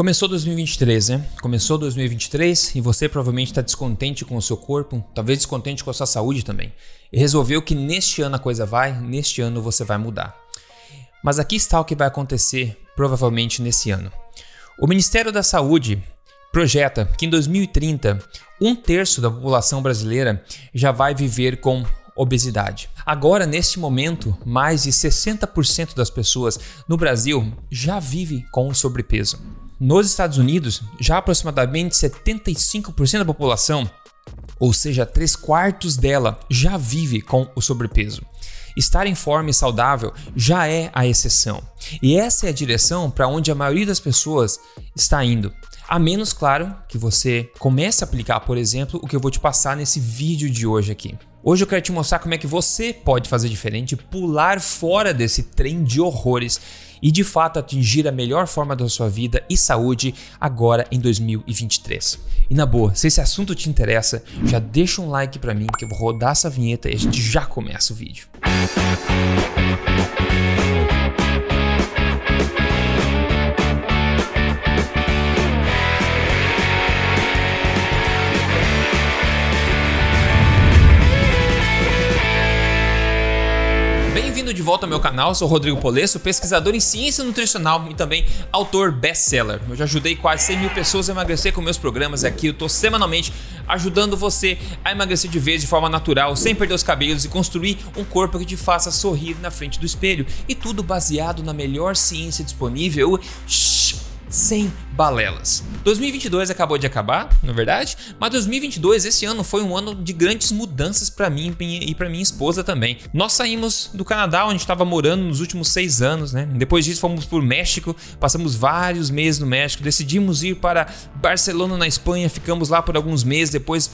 Começou 2023, né? Começou 2023 e você provavelmente está descontente com o seu corpo, talvez descontente com a sua saúde também. E resolveu que neste ano a coisa vai, neste ano você vai mudar. Mas aqui está o que vai acontecer provavelmente nesse ano. O Ministério da Saúde projeta que em 2030 um terço da população brasileira já vai viver com obesidade. Agora, neste momento, mais de 60% das pessoas no Brasil já vive com sobrepeso. Nos Estados Unidos, já aproximadamente 75% da população, ou seja, 3 quartos dela, já vive com o sobrepeso. Estar em forma e saudável já é a exceção. E essa é a direção para onde a maioria das pessoas está indo. A menos, claro, que você comece a aplicar, por exemplo, o que eu vou te passar nesse vídeo de hoje aqui. Hoje eu quero te mostrar como é que você pode fazer diferente, pular fora desse trem de horrores e de fato atingir a melhor forma da sua vida e saúde agora em 2023. E na boa, se esse assunto te interessa, já deixa um like para mim que eu vou rodar essa vinheta e a gente já começa o vídeo. Música de volta ao meu canal, sou Rodrigo Polesso, pesquisador em ciência nutricional e também autor best-seller. Eu já ajudei quase 100 mil pessoas a emagrecer com meus programas aqui eu estou semanalmente ajudando você a emagrecer de vez de forma natural, sem perder os cabelos e construir um corpo que te faça sorrir na frente do espelho. E tudo baseado na melhor ciência disponível. Shhh sem balelas. 2022 acabou de acabar, na é verdade, mas 2022 esse ano foi um ano de grandes mudanças para mim e para minha esposa também. Nós saímos do Canadá, onde estava morando nos últimos seis anos, né? Depois disso fomos por México, passamos vários meses no México, decidimos ir para Barcelona na Espanha, ficamos lá por alguns meses, depois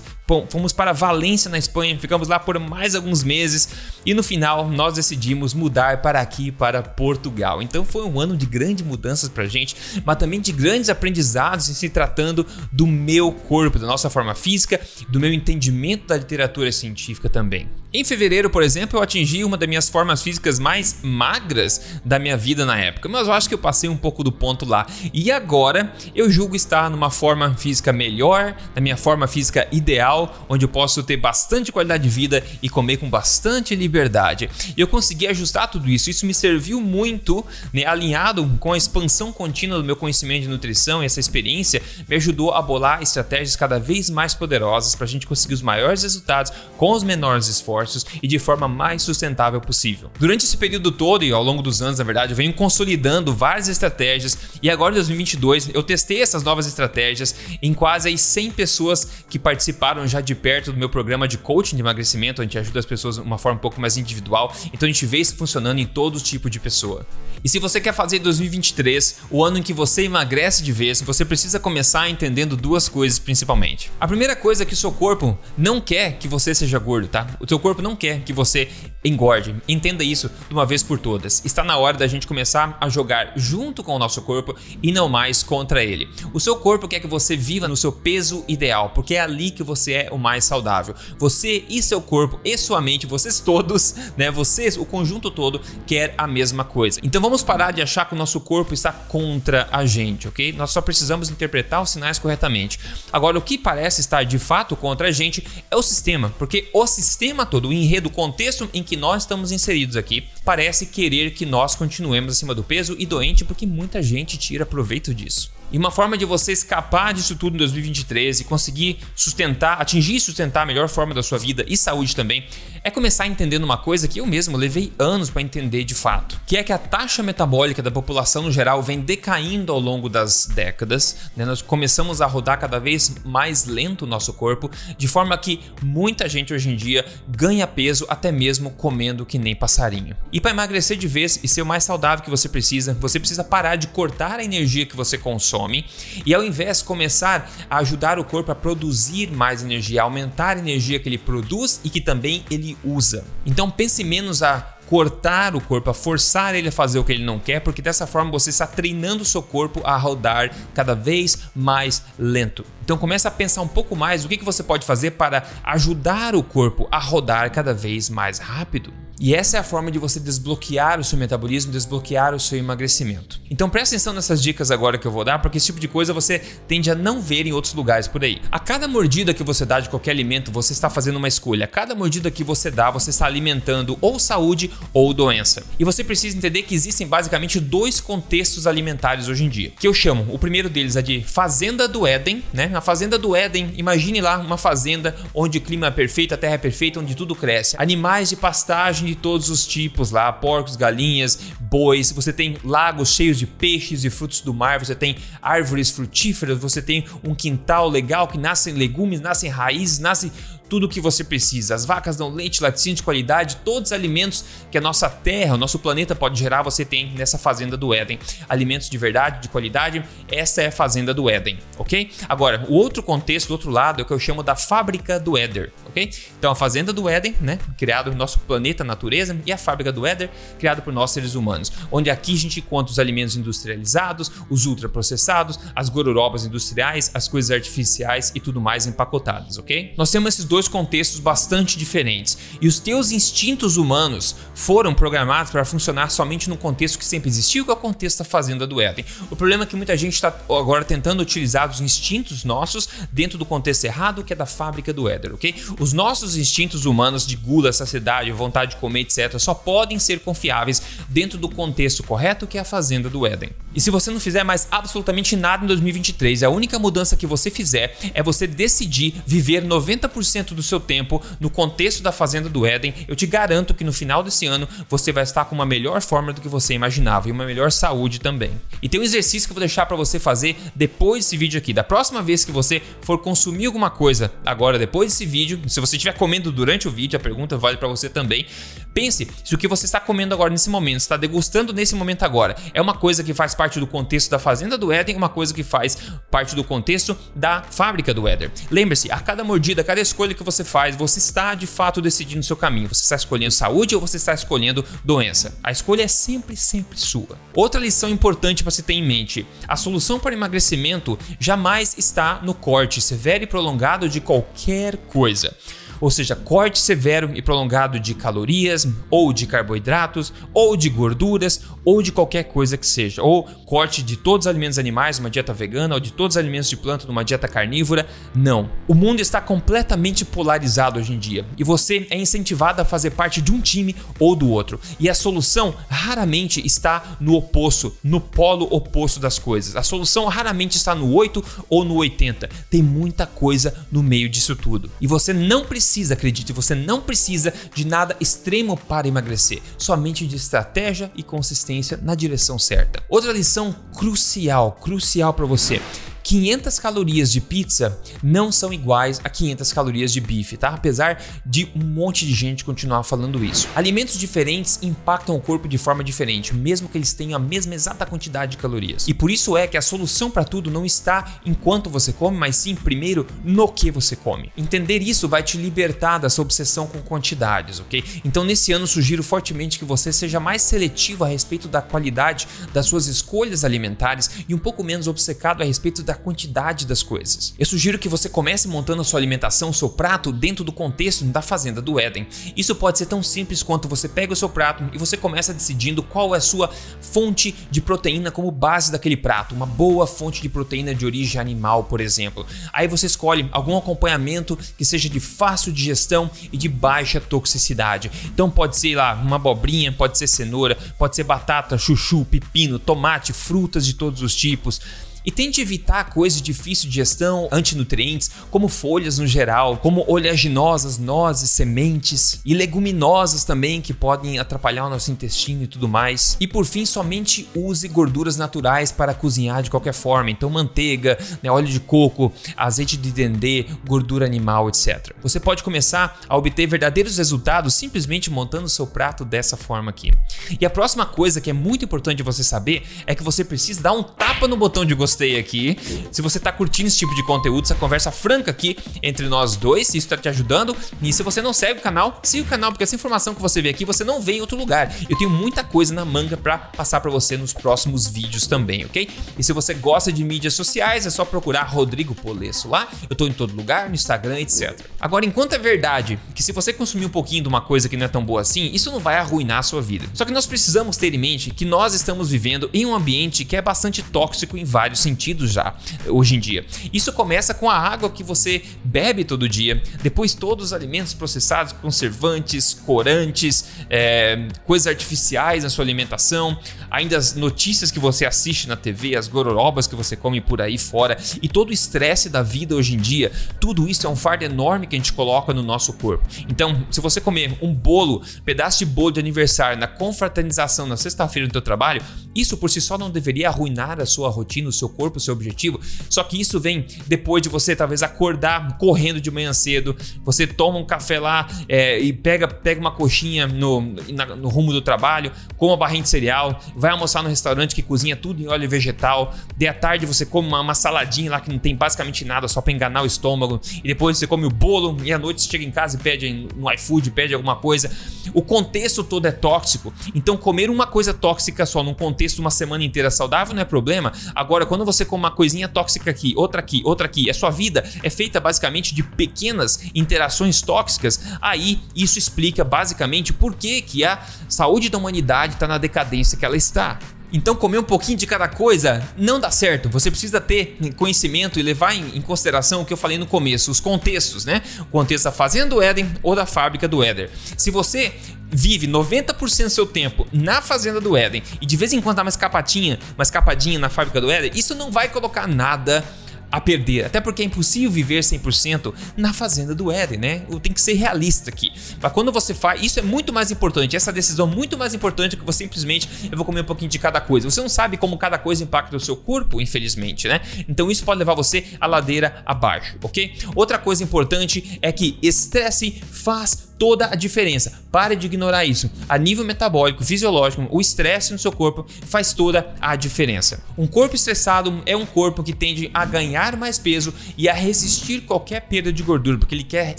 fomos para Valência na Espanha, ficamos lá por mais alguns meses e no final nós decidimos mudar para aqui, para Portugal. Então foi um ano de grandes mudanças para gente, mas também de grandes aprendizados em se tratando do meu corpo, da nossa forma física, do meu entendimento da literatura científica também. Em fevereiro, por exemplo, eu atingi uma das minhas formas físicas mais magras da minha vida na época, mas eu acho que eu passei um pouco do ponto lá. E agora eu julgo estar numa forma física melhor, na minha forma física ideal, onde eu posso ter bastante qualidade de vida e comer com bastante liberdade. E eu consegui ajustar tudo isso, isso me serviu muito, né, alinhado com a expansão contínua do meu conhecimento de nutrição e essa experiência me ajudou a bolar estratégias cada vez mais poderosas para a gente conseguir os maiores resultados com os menores esforços e de forma mais sustentável possível. Durante esse período todo e ao longo dos anos, na verdade, eu venho consolidando várias estratégias e agora em 2022 eu testei essas novas estratégias em quase 100 pessoas que participaram já de perto do meu programa de coaching de emagrecimento, a gente ajuda as pessoas de uma forma um pouco mais individual, então a gente vê isso funcionando em todo tipo de pessoa. E se você quer fazer 2023 o ano em que você emagrece de vez, você precisa começar entendendo duas coisas principalmente. A primeira coisa é que o seu corpo não quer que você seja gordo, tá? O seu corpo não quer que você engorde. Entenda isso de uma vez por todas. Está na hora da gente começar a jogar junto com o nosso corpo e não mais contra ele. O seu corpo quer que você viva no seu peso ideal, porque é ali que você é o mais saudável. Você e seu corpo e sua mente, vocês todos, né? Vocês, o conjunto todo quer a mesma coisa. Então vamos parar de achar que o nosso corpo está contra a gente, ok? Nós só precisamos interpretar os sinais corretamente. Agora, o que parece estar de fato contra a gente é o sistema, porque o sistema todo, o enredo, o contexto em que nós estamos inseridos aqui, parece querer que nós continuemos acima do peso e doente, porque muita gente tira proveito disso. E uma forma de você escapar disso tudo em 2023 e conseguir sustentar, atingir e sustentar a melhor forma da sua vida e saúde também, é começar entendendo uma coisa que eu mesmo levei anos para entender de fato, que é que a taxa metabólica da população no geral vem decaindo ao longo das décadas. Né? Nós começamos a rodar cada vez mais lento o nosso corpo, de forma que muita gente hoje em dia ganha peso até mesmo comendo que nem passarinho. E para emagrecer de vez e ser o mais saudável que você precisa, você precisa parar de cortar a energia que você consome consome e ao invés começar a ajudar o corpo a produzir mais energia, aumentar a energia que ele produz e que também ele usa. Então pense menos a cortar o corpo, a forçar ele a fazer o que ele não quer, porque dessa forma você está treinando o seu corpo a rodar cada vez mais lento. Então começa a pensar um pouco mais o que, que você pode fazer para ajudar o corpo a rodar cada vez mais rápido. E essa é a forma de você desbloquear o seu metabolismo, desbloquear o seu emagrecimento. Então presta atenção nessas dicas agora que eu vou dar, porque esse tipo de coisa você tende a não ver em outros lugares por aí. A cada mordida que você dá de qualquer alimento, você está fazendo uma escolha. A cada mordida que você dá, você está alimentando ou saúde ou doença. E você precisa entender que existem basicamente dois contextos alimentares hoje em dia, que eu chamo. O primeiro deles é de fazenda do Éden, né? Na fazenda do Éden, imagine lá uma fazenda onde o clima é perfeito, a terra é perfeita, onde tudo cresce. Animais de pastagem de todos os tipos lá, porcos, galinhas, bois, você tem lagos cheios de peixes e frutos do mar, você tem árvores frutíferas, você tem um quintal legal que nascem legumes, nascem raízes, nascem tudo o que você precisa. As vacas dão leite, laticínio de qualidade, todos os alimentos que a nossa terra, o nosso planeta pode gerar, você tem nessa fazenda do Éden. Alimentos de verdade, de qualidade, essa é a fazenda do Éden, ok? Agora, o outro contexto, do outro lado, é o que eu chamo da fábrica do Éder, ok? Então, a fazenda do Éden, né, criado no nosso planeta, natureza, e a fábrica do Éder, criado por nós seres humanos, onde aqui a gente encontra os alimentos industrializados, os ultraprocessados, as gororobas industriais, as coisas artificiais e tudo mais empacotadas, ok? Nós temos esses dois dois contextos bastante diferentes. E os teus instintos humanos foram programados para funcionar somente no contexto que sempre existiu, que é o contexto da fazenda do Éden. O problema é que muita gente está agora tentando utilizar os instintos nossos dentro do contexto errado, que é da fábrica do Éden, ok? Os nossos instintos humanos de gula, saciedade, vontade de comer, etc., só podem ser confiáveis dentro do contexto correto, que é a fazenda do Éden. E se você não fizer mais absolutamente nada em 2023, a única mudança que você fizer é você decidir viver 90% do seu tempo no contexto da Fazenda do Éden, eu te garanto que no final desse ano você vai estar com uma melhor forma do que você imaginava e uma melhor saúde também. E tem um exercício que eu vou deixar para você fazer depois desse vídeo aqui. Da próxima vez que você for consumir alguma coisa, agora depois desse vídeo, se você estiver comendo durante o vídeo, a pergunta vale para você também. Pense se o que você está comendo agora nesse momento, está degustando nesse momento agora, é uma coisa que faz parte do contexto da Fazenda do Éden, uma coisa que faz parte do contexto da fábrica do Éden. Lembre-se, a cada mordida, a cada escolha que você faz, você está de fato decidindo seu caminho. Você está escolhendo saúde ou você está escolhendo doença. A escolha é sempre, sempre sua. Outra lição importante para se ter em mente: a solução para emagrecimento jamais está no corte severo e prolongado de qualquer coisa ou seja, corte severo e prolongado de calorias, ou de carboidratos, ou de gorduras, ou de qualquer coisa que seja, ou corte de todos os alimentos animais, uma dieta vegana, ou de todos os alimentos de planta numa dieta carnívora. Não. O mundo está completamente polarizado hoje em dia e você é incentivado a fazer parte de um time ou do outro. E a solução raramente está no oposto, no polo oposto das coisas. A solução raramente está no 8 ou no 80. Tem muita coisa no meio disso tudo. E você não precisa acredite, você não precisa de nada extremo para emagrecer, somente de estratégia e consistência na direção certa. Outra lição crucial, crucial para você 500 calorias de pizza não são iguais a 500 calorias de bife, tá? Apesar de um monte de gente continuar falando isso. Alimentos diferentes impactam o corpo de forma diferente, mesmo que eles tenham a mesma exata quantidade de calorias. E por isso é que a solução para tudo não está em quanto você come, mas sim primeiro no que você come. Entender isso vai te libertar dessa obsessão com quantidades, ok? Então nesse ano sugiro fortemente que você seja mais seletivo a respeito da qualidade das suas escolhas alimentares e um pouco menos obcecado a respeito da quantidade das coisas. Eu sugiro que você comece montando a sua alimentação, o seu prato, dentro do contexto da fazenda do Éden. Isso pode ser tão simples quanto você pega o seu prato e você começa decidindo qual é a sua fonte de proteína como base daquele prato, uma boa fonte de proteína de origem animal, por exemplo. Aí você escolhe algum acompanhamento que seja de fácil digestão e de baixa toxicidade. Então pode ser lá uma abobrinha, pode ser cenoura, pode ser batata, chuchu, pepino, tomate, frutas de todos os tipos. E tente evitar coisas de difícil digestão, antinutrientes, como folhas no geral, como oleaginosas, nozes, sementes e leguminosas também que podem atrapalhar o nosso intestino e tudo mais. E por fim, somente use gorduras naturais para cozinhar de qualquer forma. Então, manteiga, né, óleo de coco, azeite de dendê, gordura animal, etc. Você pode começar a obter verdadeiros resultados simplesmente montando o seu prato dessa forma aqui. E a próxima coisa que é muito importante você saber é que você precisa dar um tapa no botão de gostar gostei aqui. Se você tá curtindo esse tipo de conteúdo, essa conversa franca aqui entre nós dois, isso tá te ajudando. E se você não segue o canal, siga o canal, porque essa informação que você vê aqui você não vê em outro lugar. Eu tenho muita coisa na manga para passar para você nos próximos vídeos também, ok? E se você gosta de mídias sociais, é só procurar Rodrigo Polesso lá. Eu tô em todo lugar, no Instagram, etc. Agora, enquanto é verdade que se você consumir um pouquinho de uma coisa que não é tão boa assim, isso não vai arruinar a sua vida. Só que nós precisamos ter em mente que nós estamos vivendo em um ambiente que é bastante tóxico em vários sentidos já, hoje em dia. Isso começa com a água que você bebe todo dia, depois todos os alimentos processados, conservantes, corantes, é, coisas artificiais na sua alimentação, ainda as notícias que você assiste na TV, as gororobas que você come por aí fora e todo o estresse da vida hoje em dia, tudo isso é um fardo enorme que a gente coloca no nosso corpo. Então, se você comer um bolo, pedaço de bolo de aniversário na confraternização na sexta-feira no teu trabalho, isso por si só não deveria arruinar a sua rotina, o seu corpo, o seu objetivo. Só que isso vem depois de você talvez acordar correndo de manhã cedo, você toma um café lá é, e pega, pega uma coxinha no, na, no rumo do trabalho, com uma barrinha de cereal, vai almoçar no restaurante que cozinha tudo em óleo vegetal, de à tarde você come uma, uma saladinha lá que não tem basicamente nada, só para enganar o estômago, e depois você come o bolo e à noite você chega em casa e pede no iFood, pede alguma coisa. O contexto todo é tóxico. Então comer uma coisa tóxica só num contexto uma semana inteira saudável não é problema. Agora, quando você come uma coisinha tóxica aqui, outra aqui, outra aqui, a sua vida é feita basicamente de pequenas interações tóxicas, aí isso explica basicamente por que, que a saúde da humanidade está na decadência que ela está. Então, comer um pouquinho de cada coisa não dá certo. Você precisa ter conhecimento e levar em, consideração o que eu falei no começo, os contextos, né? O contexto da fazenda do Éden ou da fábrica do Éder. Se você vive 90% do seu tempo na fazenda do Éden e de vez em quando dá uma escapadinha, uma escapadinha na fábrica do Éden, isso não vai colocar nada a perder. Até porque é impossível viver 100% na fazenda do Éden, né? Tem que ser realista aqui. Mas quando você faz, isso é muito mais importante. Essa decisão é muito mais importante que você simplesmente eu vou comer um pouquinho de cada coisa. Você não sabe como cada coisa impacta o seu corpo, infelizmente, né? Então isso pode levar você a ladeira abaixo, ok? Outra coisa importante é que estresse faz toda a diferença. Pare de ignorar isso. A nível metabólico, fisiológico, o estresse no seu corpo faz toda a diferença. Um corpo estressado é um corpo que tende a ganhar mais peso e a resistir qualquer perda de gordura, porque ele quer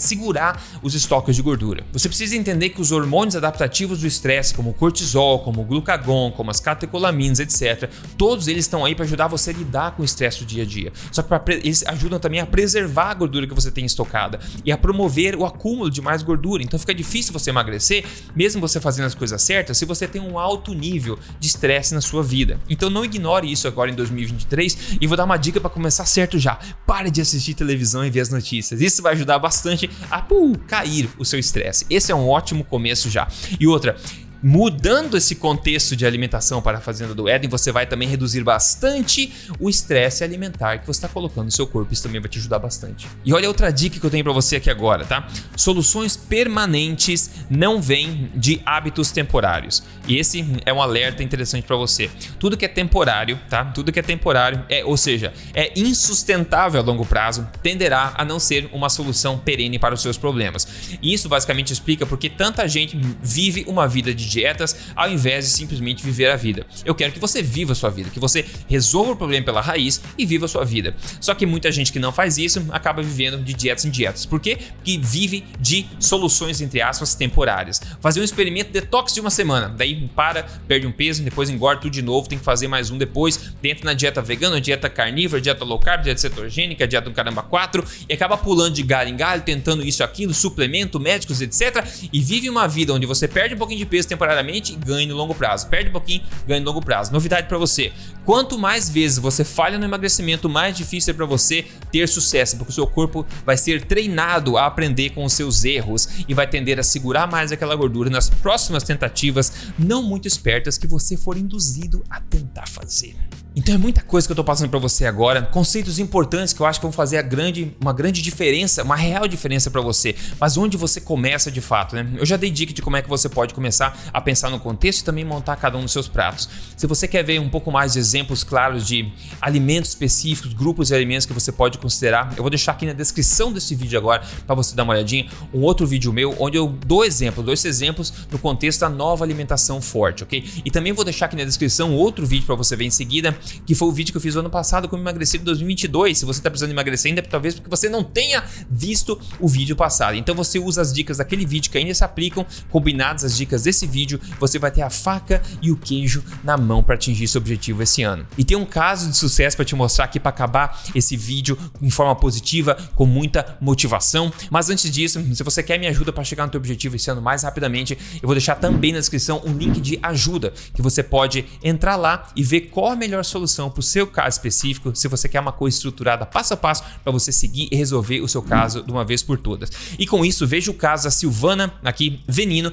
segurar os estoques de gordura. Você precisa entender que os hormônios adaptativos do estresse, como o cortisol, como o glucagon, como as catecolaminas, etc., todos eles estão aí para ajudar você a lidar com o estresse do dia a dia. Só que eles ajudam também a preservar a gordura que você tem estocada e a promover o acúmulo de mais gordura. Então fica difícil você emagrecer, mesmo você fazendo as coisas certas, se você tem um alto nível de estresse na sua vida. Então não ignore isso agora em 2023 e vou dar uma dica para começar certo já. Pare de assistir televisão e ver as notícias. Isso vai ajudar bastante a uh, cair o seu estresse. Esse é um ótimo começo já. E outra, Mudando esse contexto de alimentação para a fazenda do Éden, você vai também reduzir bastante o estresse alimentar que você está colocando no seu corpo. Isso também vai te ajudar bastante. E olha outra dica que eu tenho para você aqui agora, tá? Soluções permanentes não vêm de hábitos temporários. E esse é um alerta interessante para você. Tudo que é temporário, tá? Tudo que é temporário, é, ou seja, é insustentável a longo prazo, tenderá a não ser uma solução perene para os seus problemas. E isso basicamente explica porque tanta gente vive uma vida de dietas ao invés de simplesmente viver a vida. Eu quero que você viva a sua vida, que você resolva o problema pela raiz e viva a sua vida. Só que muita gente que não faz isso acaba vivendo de dietas em dietas. Por quê? Porque vive de soluções, entre aspas, temporárias. Fazer um experimento detox de uma semana, daí para, perde um peso, depois engorda tudo de novo, tem que fazer mais um depois, entra na dieta vegana, dieta carnívora, dieta low carb, dieta cetogênica, dieta do caramba 4 e acaba pulando de galho em galho, tentando isso, aquilo, suplemento, médicos, etc. E vive uma vida onde você perde um pouquinho de peso temporariamente e ganhe no longo prazo. Perde um pouquinho, ganhe no longo prazo. Novidade para você: quanto mais vezes você falha no emagrecimento, mais difícil é para você ter sucesso, porque o seu corpo vai ser treinado a aprender com os seus erros e vai tender a segurar mais aquela gordura nas próximas tentativas não muito espertas que você for induzido a tentar fazer. Então é muita coisa que eu tô passando para você agora, conceitos importantes que eu acho que vão fazer grande, uma grande diferença, uma real diferença para você. Mas onde você começa de fato, né? Eu já dei dica de como é que você pode começar a pensar no contexto e também montar cada um dos seus pratos. Se você quer ver um pouco mais de exemplos claros de alimentos específicos, grupos de alimentos que você pode considerar, eu vou deixar aqui na descrição desse vídeo agora para você dar uma olhadinha, um outro vídeo meu onde eu dou exemplo, dois exemplos no contexto da nova alimentação forte, ok? E também vou deixar aqui na descrição outro vídeo para você ver em seguida, que foi o vídeo que eu fiz no ano passado como emagrecer em 2022. Se você está precisando emagrecer ainda, talvez porque você não tenha visto o vídeo passado. Então você usa as dicas daquele vídeo que ainda se aplicam, combinadas as dicas desse vídeo, você vai ter a faca e o queijo na mão para atingir esse objetivo esse ano. E tem um caso de sucesso para te mostrar aqui para acabar esse vídeo em forma positiva, com muita motivação. Mas antes disso, se você quer minha ajuda para chegar no teu objetivo esse ano mais rapidamente, eu vou deixar também na descrição um link de ajuda que você pode entrar lá e ver qual a melhor solução para o seu caso específico, se você quer uma coisa estruturada passo a passo para você seguir e resolver o seu caso de uma vez por todas. E com isso, veja o caso da Silvana aqui, Venino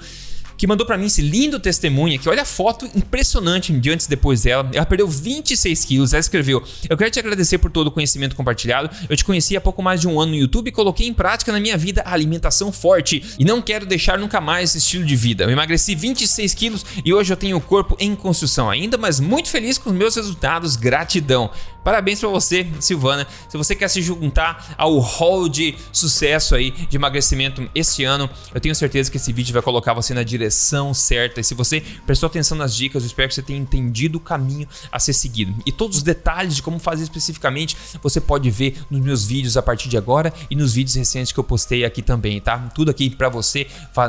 que mandou para mim esse lindo testemunho aqui. Olha a foto impressionante de antes e depois dela. Ela perdeu 26 quilos. Ela escreveu: Eu quero te agradecer por todo o conhecimento compartilhado. Eu te conheci há pouco mais de um ano no YouTube e coloquei em prática na minha vida a alimentação forte. E não quero deixar nunca mais esse estilo de vida. Eu emagreci 26 quilos e hoje eu tenho o corpo em construção ainda, mas muito feliz com os meus resultados. Gratidão. Parabéns para você, Silvana. Se você quer se juntar ao hall de sucesso aí de emagrecimento este ano, eu tenho certeza que esse vídeo vai colocar você na direção certa. E se você prestou atenção nas dicas, eu espero que você tenha entendido o caminho a ser seguido. E todos os detalhes de como fazer especificamente, você pode ver nos meus vídeos a partir de agora e nos vídeos recentes que eu postei aqui também, tá? Tudo aqui para você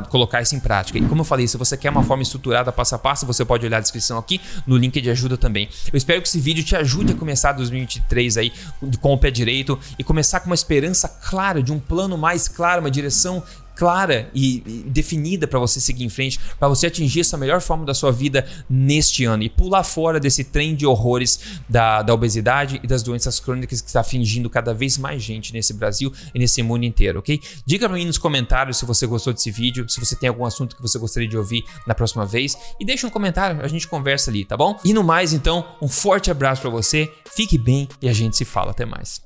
colocar isso em prática. E como eu falei, se você quer uma forma estruturada passo a passo, você pode olhar a descrição aqui no link de ajuda também. Eu espero que esse vídeo te ajude a começar 2023 aí com o pé direito e começar com uma esperança clara, de um plano mais claro, uma direção clara e, e definida para você seguir em frente, para você atingir essa melhor forma da sua vida neste ano e pular fora desse trem de horrores da, da obesidade e das doenças crônicas que está fingindo cada vez mais gente nesse Brasil e nesse mundo inteiro, ok? Diga para mim nos comentários se você gostou desse vídeo, se você tem algum assunto que você gostaria de ouvir na próxima vez e deixa um comentário, a gente conversa ali, tá bom? E no mais, então, um forte abraço para você, fique bem e a gente se fala até mais.